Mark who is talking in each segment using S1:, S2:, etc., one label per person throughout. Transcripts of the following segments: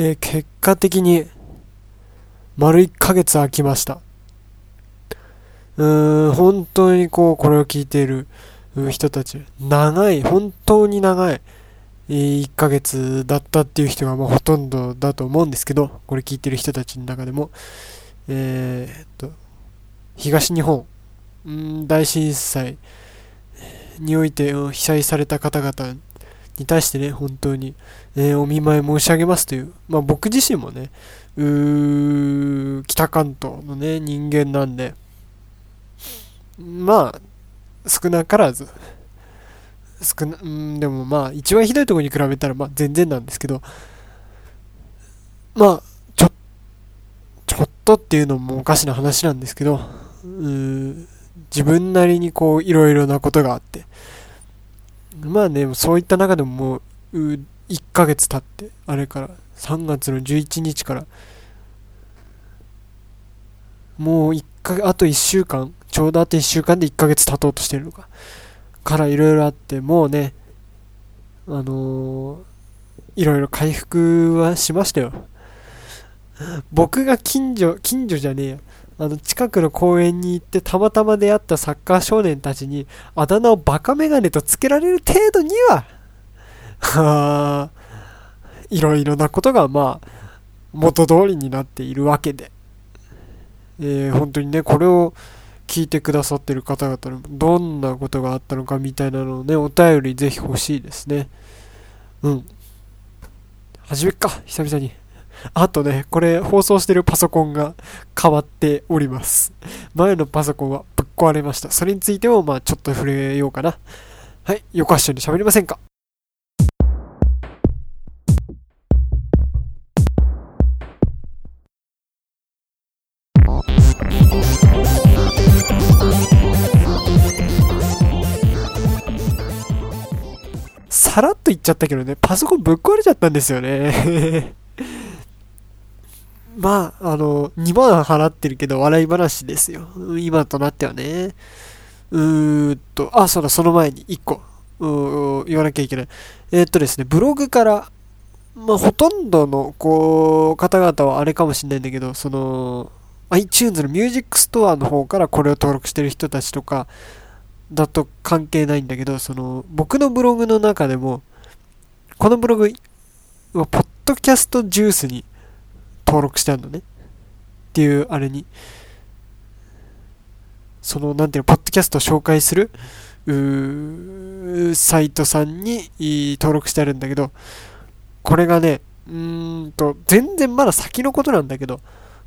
S1: えー、結果的に、丸1ヶ月空きました。うーん、本当にこう、これを聞いている人たち、長い、本当に長い、1ヶ月だったっていう人がまあほとんどだと思うんですけど、これ聞いてる人たちの中でも、えー、っと、東日本、大震災において被災された方々に対してね、本当に、えー、お見舞い申し上げますという、まあ僕自身もね、うー、北関東のね、人間なんで、まあ、少なからず、少な、んでもまあ、一番ひどいとこに比べたら、まあ全然なんですけど、まあ、ちょ、ちょっとっていうのもおかしな話なんですけど、うー自分なりにこう、いろいろなことがあって、まあね、そういった中でももう、う1ヶ月経って、あれから、3月の11日から、もう1か、あと1週間、ちょうどあと1週間で1ヶ月経とうとしてるのか。からいろいろあって、もうね、あの、いろいろ回復はしましたよ。僕が近所、近所じゃねえよ。あの、近くの公園に行ってたまたま出会ったサッカー少年たちにあだ名をバカメガネとつけられる程度には、は あ、いろいろなことがまあ、元通りになっているわけで。えー、本当にね、これを聞いてくださってる方々のどんなことがあったのかみたいなのをね、お便りぜひ欲しいですね。うん。始めっか、久々に。あとね、これ放送してるパソコンが変わっております。前のパソコンはぶっ壊れました。それについてもまあちょっと触れようかな。はい、横橋に喋りませんか？さらっと言っちゃったけどね、パソコンぶっ壊れちゃったんですよねまあ、あの、2万払ってるけど笑い話ですよ。今となってはね。うーんと、あ、そうだ、その前に1個、う言わなきゃいけない。えー、っとですね、ブログから、まあ、ほとんどの、こう、方々はあれかもしれないんだけど、その、iTunes のミュージックストアの方からこれを登録してる人たちとか、だと関係ないんだけど、その、僕のブログの中でも、このブログは、ポッドキャストジュースに登録してあるのね。っていう、あれに。その、なんていうの、ポッドキャストを紹介する、サイトさんに登録してあるんだけど、これがね、うんと、全然まだ先のことなんだけど、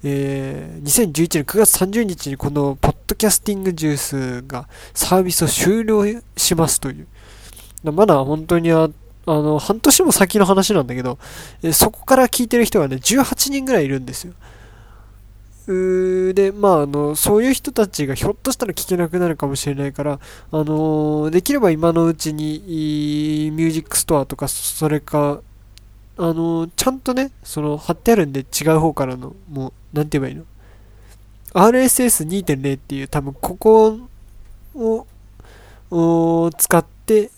S1: えー、2011年9月30日にこのポッドキャスティングジュースがサービスを終了しますという。まだ本当にああの、半年も先の話なんだけど、えそこから聞いてる人がね、18人ぐらいいるんですよ。で、まあ、あの、そういう人たちがひょっとしたら聞けなくなるかもしれないから、あのできれば今のうちに、ミュージックストアとか、それか、あのちゃんとね、その、貼ってあるんで違う方からの、もう、なんて言えばいいの ?RSS2.0 っていう、多分ここを、使って、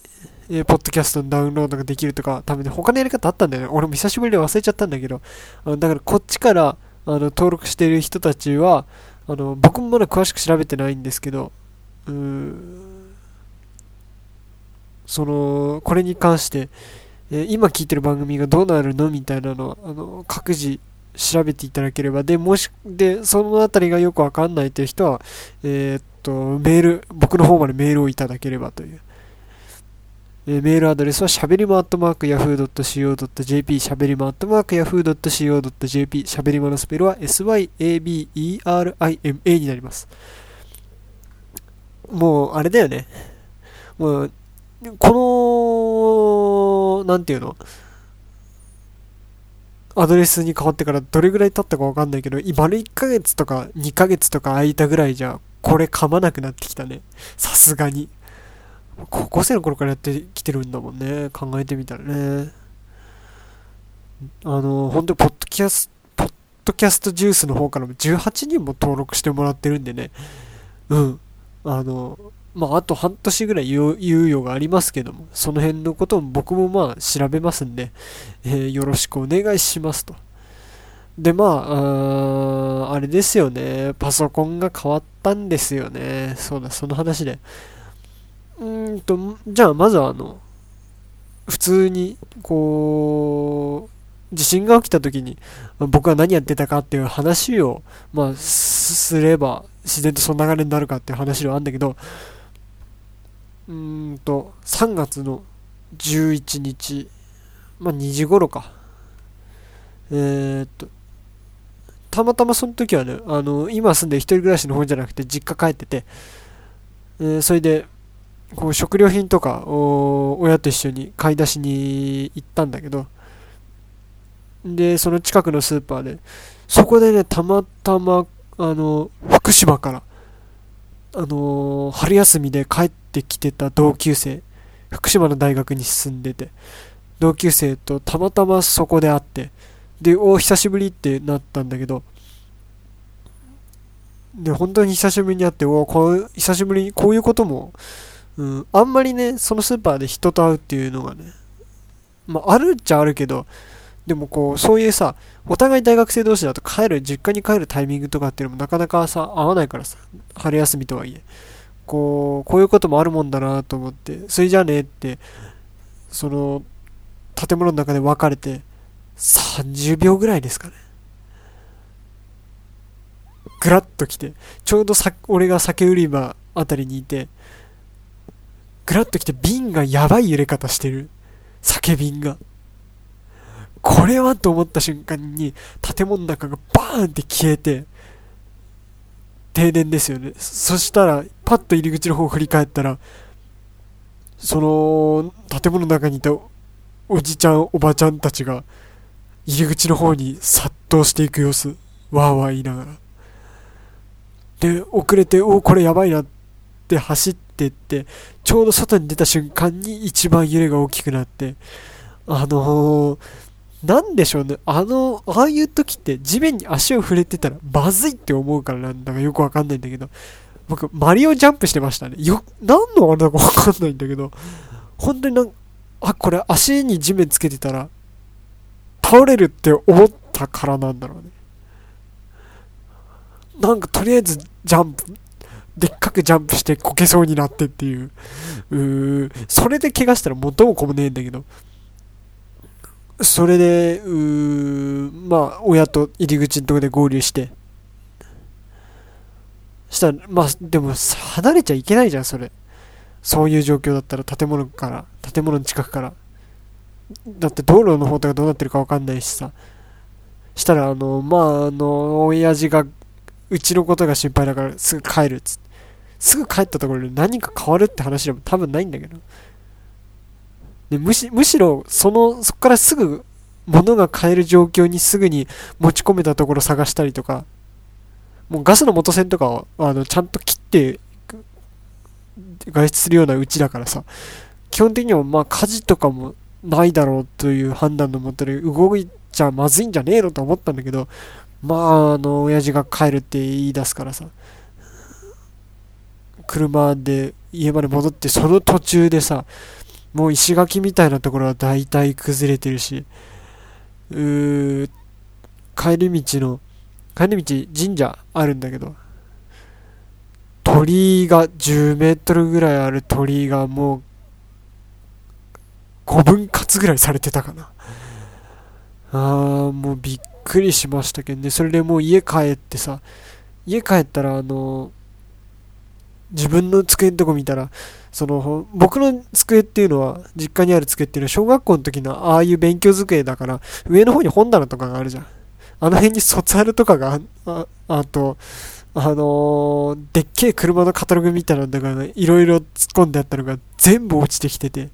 S1: えー、ポッドキャストのダウンロードができるとか、多分ね、他のやり方あったんだよね。俺も久しぶりで忘れちゃったんだけど、あのだからこっちから、あの、登録してる人たちは、あの、僕もまだ詳しく調べてないんですけど、うーその、これに関して、えー、今聞いてる番組がどうなるのみたいなのは、あの、各自調べていただければ、で、もし、で、そのあたりがよくわかんないという人は、えー、っと、メール、僕の方までメールをいただければという。えー、メールアドレスはしゃべりまアットマーク yahoo.co.jp しゃべりまアットマーク yahoo.co.jp しゃべりまのスペルは syabelima になります。もう、あれだよね。もう、この、なんていうの？アドレスに変わってからどれぐらい経ったかわかんないけど、丸1ヶ月とか2ヶ月とか空いたぐらいじゃ、これ噛まなくなってきたね。さすがに。高校生の頃からやってきてるんだもんね。考えてみたらね。あの、本当にポッドキャスト、ポッドキャストジュースの方からも18人も登録してもらってるんでね。うん。あの、まあ、あと半年ぐらい猶予がありますけども、その辺のことも僕もまあ調べますんで、えー、よろしくお願いしますと。で、まあ、ああれですよね。パソコンが変わったんですよね。そうだ、その話で。うんと、じゃあまずはあの、普通に、こう、地震が起きた時に、僕は何やってたかっていう話を、まあ、すれば、自然とその流れになるかっていう話ではあるんだけど、うんと、3月の11日、まあ2時頃か。えー、っと、たまたまその時はね、あの、今住んで一人暮らしの方じゃなくて実家帰ってて、えー、それで、こう食料品とかを親と一緒に買い出しに行ったんだけど、で、その近くのスーパーで、そこでね、たまたま、あの、福島から、あの、春休みで帰ってきてた同級生、福島の大学に進んでて、同級生とたまたまそこで会って、で、お久しぶりってなったんだけど、で、本当に久しぶりに会って、おこう、久しぶりに、こういうことも、うん、あんまりね、そのスーパーで人と会うっていうのがね、まあ、あるっちゃあるけど、でもこう、そういうさ、お互い大学生同士だと帰る、実家に帰るタイミングとかっていうのもなかなかさ、合わないからさ、春休みとはいえ。こう、こういうこともあるもんだなと思って、それじゃあねって、その、建物の中で別れて、30秒ぐらいですかね。ぐらっと来て、ちょうどさ、俺が酒売り場あたりにいて、ぐらっと来て瓶がやばい揺れ方してる。酒瓶が。これはと思った瞬間に建物の中がバーンって消えて、停電ですよね。そしたら、パッと入り口の方を振り返ったら、その、建物の中にいたおじちゃん、おばちゃんたちが、入り口の方に殺到していく様子、わーわー言いながら。で、遅れて、おこれやばいなって走ってって、ちょうど外に出た瞬間に一番揺れが大きくなって、あのー、なんでしょうね。あの、ああいう時って地面に足を触れてたらまずいって思うからなんだかよくわかんないんだけど、僕、マリオジャンプしてましたね。よ、何のあれだかわかんないんだけど、本当になんあ、これ足に地面つけてたら、倒れるって思ったからなんだろうね。なんかとりあえずジャンプ、でっかくジャンプしてこけそうになってっていう。うーそれで怪我したら元も子もねえんだけど、それで、うーまあ、親と入り口のとこで合流して、したら、まあ、でも、離れちゃいけないじゃん、それ。そういう状況だったら、建物から、建物の近くから。だって道路の方とかどうなってるかわかんないしさ。したら、あの、まあ、あの、親父が、うちのことが心配だからすぐ帰るっつって。すぐ帰ったところで何か変わるって話でも多分ないんだけど。でむしむしろそのそこからすぐ物が買える状況にすぐに持ち込めたところ探したりとかもうガスの元栓とかをあのちゃんと切って外出するようなうちだからさ基本的にはまあ火事とかもないだろうという判断のもとで動いちゃまずいんじゃねえのと思ったんだけどまああの親父が帰るって言い出すからさ車で家まで戻ってその途中でさもう石垣みたいなところは大体崩れてるし、うー、帰り道の、帰り道神社あるんだけど、鳥居が10メートルぐらいある鳥居がもう5分割ぐらいされてたかな。あー、もうびっくりしましたけどね。それでもう家帰ってさ、家帰ったらあの、自分の机のとこ見たら、その、僕の机っていうのは、実家にある机っていうのは、小学校の時のああいう勉強机だから、上の方に本棚とかがあるじゃん。あの辺に卒アルとかがあ、あと、あのー、でっけえ車のカタログみたいなんだから、ね、いろいろ突っ込んであったのが全部落ちてきてて、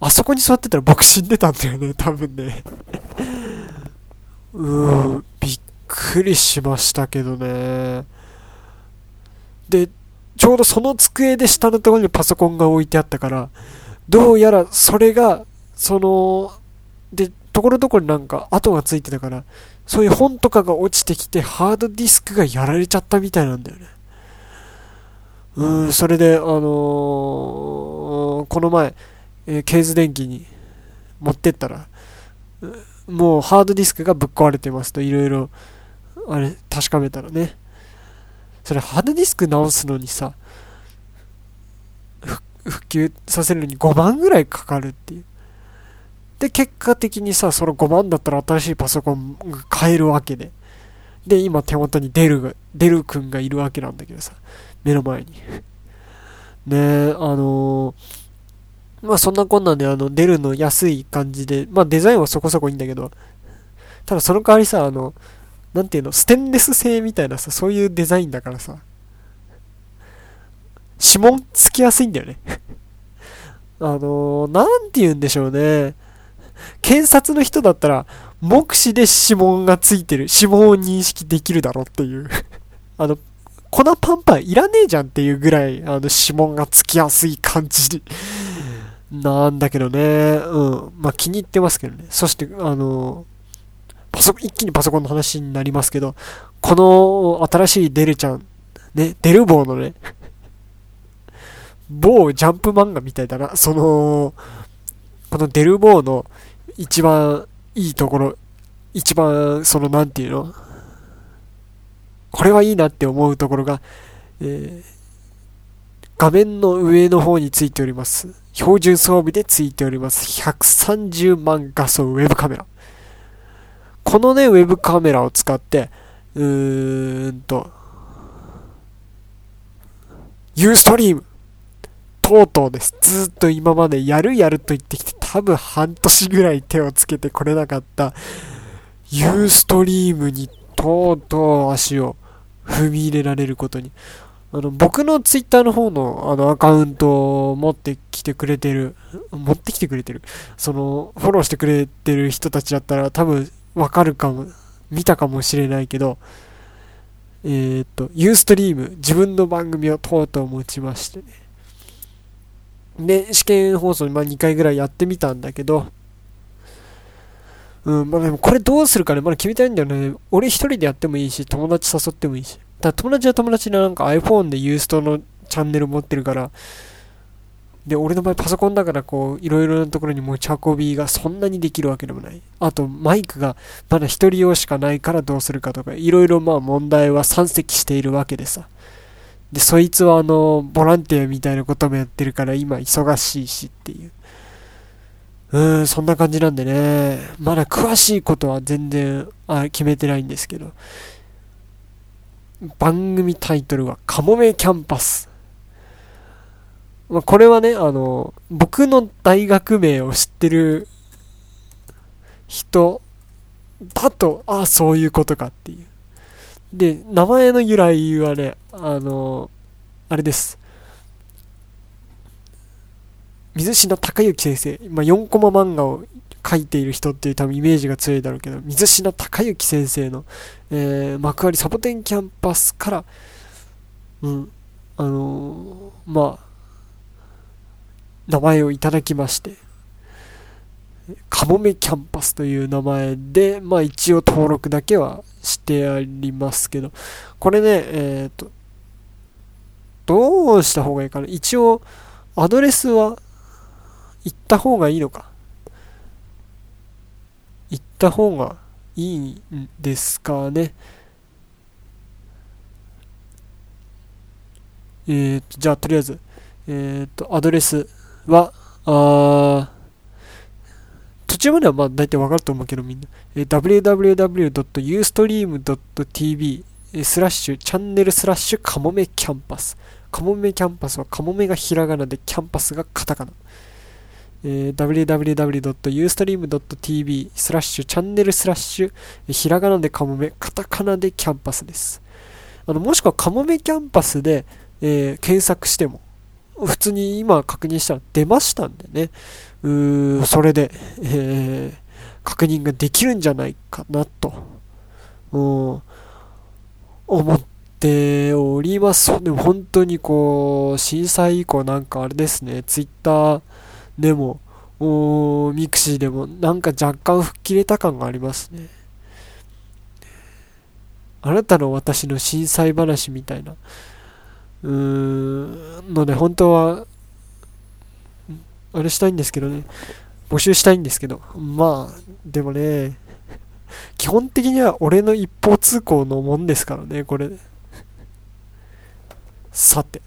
S1: あそこに座ってたら僕死んでたんだよね、多分ね。うーん、びっくりしましたけどね。で、ちょうどその机で下のところにパソコンが置いてあったから、どうやらそれが、その、で、ところどころになんか跡がついてたから、そういう本とかが落ちてきてハードディスクがやられちゃったみたいなんだよね。うん、それで、あのー、この前、えー、ケーズ電気に持ってったら、もうハードディスクがぶっ壊れてますと、いろいろ、あれ、確かめたらね。それハードディスク直すのにさ、復旧させるのに5万ぐらいかかるっていう。で、結果的にさ、その5万だったら新しいパソコンが買えるわけで。で、今手元にデルが、デル君がいるわけなんだけどさ、目の前に。ねえ、あのー、まあそんなこんなんであの、デルの安い感じで、まあデザインはそこそこいいんだけど、ただその代わりさ、あの、なんていうの、ステンレス製みたいなさ、そういうデザインだからさ、指紋つきやすいんだよね。あのー、なんて言うんでしょうね。検察の人だったら、目視で指紋がついてる、指紋を認識できるだろっていう。あの、粉パンパンいらねえじゃんっていうぐらい、あの、指紋がつきやすい感じなんだけどね。うん。まあ、気に入ってますけどね。そして、あの、パソコン、一気にパソコンの話になりますけど、この新しいデルちゃん、ね、デル棒のね、某ジャンプ漫画みたいだな。その、このデルボーの一番いいところ、一番、その、なんていうのこれはいいなって思うところが、えー、画面の上の方についております。標準装備でついております。130万画素ウェブカメラ。このね、ウェブカメラを使って、うーんと、ユーストリームとうとうです。ずっと今までやるやると言ってきて、多分半年ぐらい手をつけてこれなかった、ユーストリームにとうとう足を踏み入れられることに。あの、僕のツイッターの方のあのアカウントを持ってきてくれてる、持ってきてくれてる、その、フォローしてくれてる人たちだったら多分わかるかも、見たかもしれないけど、えー、っと、ユーストリーム、自分の番組をとうとう持ちましてね。で、試験放送、まあ、2回ぐらいやってみたんだけど、うん、まあでもこれどうするかね、まだ決めたいんだよね。俺一人でやってもいいし、友達誘ってもいいし。だ友達は友達でなんか iPhone でユーストのチャンネル持ってるから、で、俺の場合パソコンだからこう、いろいろなところに持ち運びがそんなにできるわけでもない。あと、マイクがまだ一人用しかないからどうするかとか、いろいろまあ問題は山積しているわけでさ。で、そいつはあの、ボランティアみたいなこともやってるから今忙しいしっていう。うーん、そんな感じなんでね。まだ詳しいことは全然あ決めてないんですけど。番組タイトルはカモメキャンパス。まあ、これはね、あの、僕の大学名を知ってる人だと、ああ、そういうことかっていう。で、名前の由来はね、あの、あれです。水品孝之先生、まあ、4コマ漫画を書いている人っていう多分イメージが強いだろうけど、水品孝之先生の、えー、幕張サボテンキャンパスから、うん、あのー、まあ、名前をいただきまして、カモメキャンパスという名前で、まあ一応登録だけはしてありますけど、これね、えっ、ー、と、どうした方がいいかな。一応、アドレスは行った方がいいのか。行った方がいいんですかね。え、ー、と、じゃあとりあえず、えっ、ー、と、アドレスは、あ途中まではまあ大体わかると思うけどみんな、えー、www.ustream.tv スラッシュ、チャンネルスラッシュ、カモメキャンパス。カモメキャンパスはカモメがひらがなでキャンパスがカタカナ。えー、www.ustream.tv スラッシュチャンネルスラッシュひらがなでカモメカタカナでキャンパスです。あのもしくはカモメキャンパスで、えー、検索しても普通に今確認したら出ましたんでね。うーそれで、えー、確認ができるんじゃないかなと、うん、思っております。でも本当にこう、震災以降なんかあれですね、ツイッターでも、おミクシーでもなんか若干吹っ切れた感がありますね。あなたの私の震災話みたいな。うーん、ので、本当は、あれしたいんですけどね。募集したいんですけど。まあ、でもね、基本的には俺の一方通行のもんですからね、これ。さて。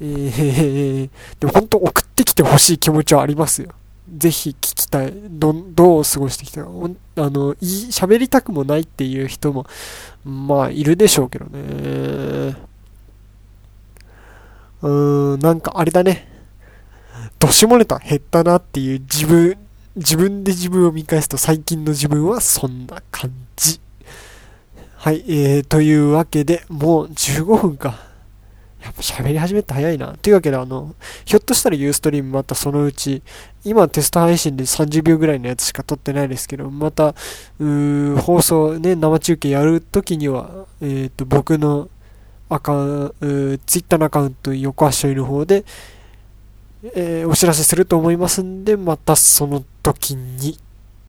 S1: えー、でも本当送ってきてほしい気持ちはありますよ。ぜひ聞きたい。ど、どう過ごしてきたか。あの、いい、喋りたくもないっていう人も、まあ、いるでしょうけどね。うーん、なんかあれだね。どしもネタ減ったなっていう自分、自分で自分を見返すと最近の自分はそんな感じ。はい、えー、というわけで、もう15分か。やっぱ喋り始めて早いな。というわけで、あの、ひょっとしたらユーストリームまたそのうち、今テスト配信で30秒ぐらいのやつしか撮ってないですけど、また、うー放送ね、生中継やるときには、えっ、ー、と、僕のアカウント、ツイッターのアカウント、横足の方で、えー、お知らせすると思いますんで、またその時に。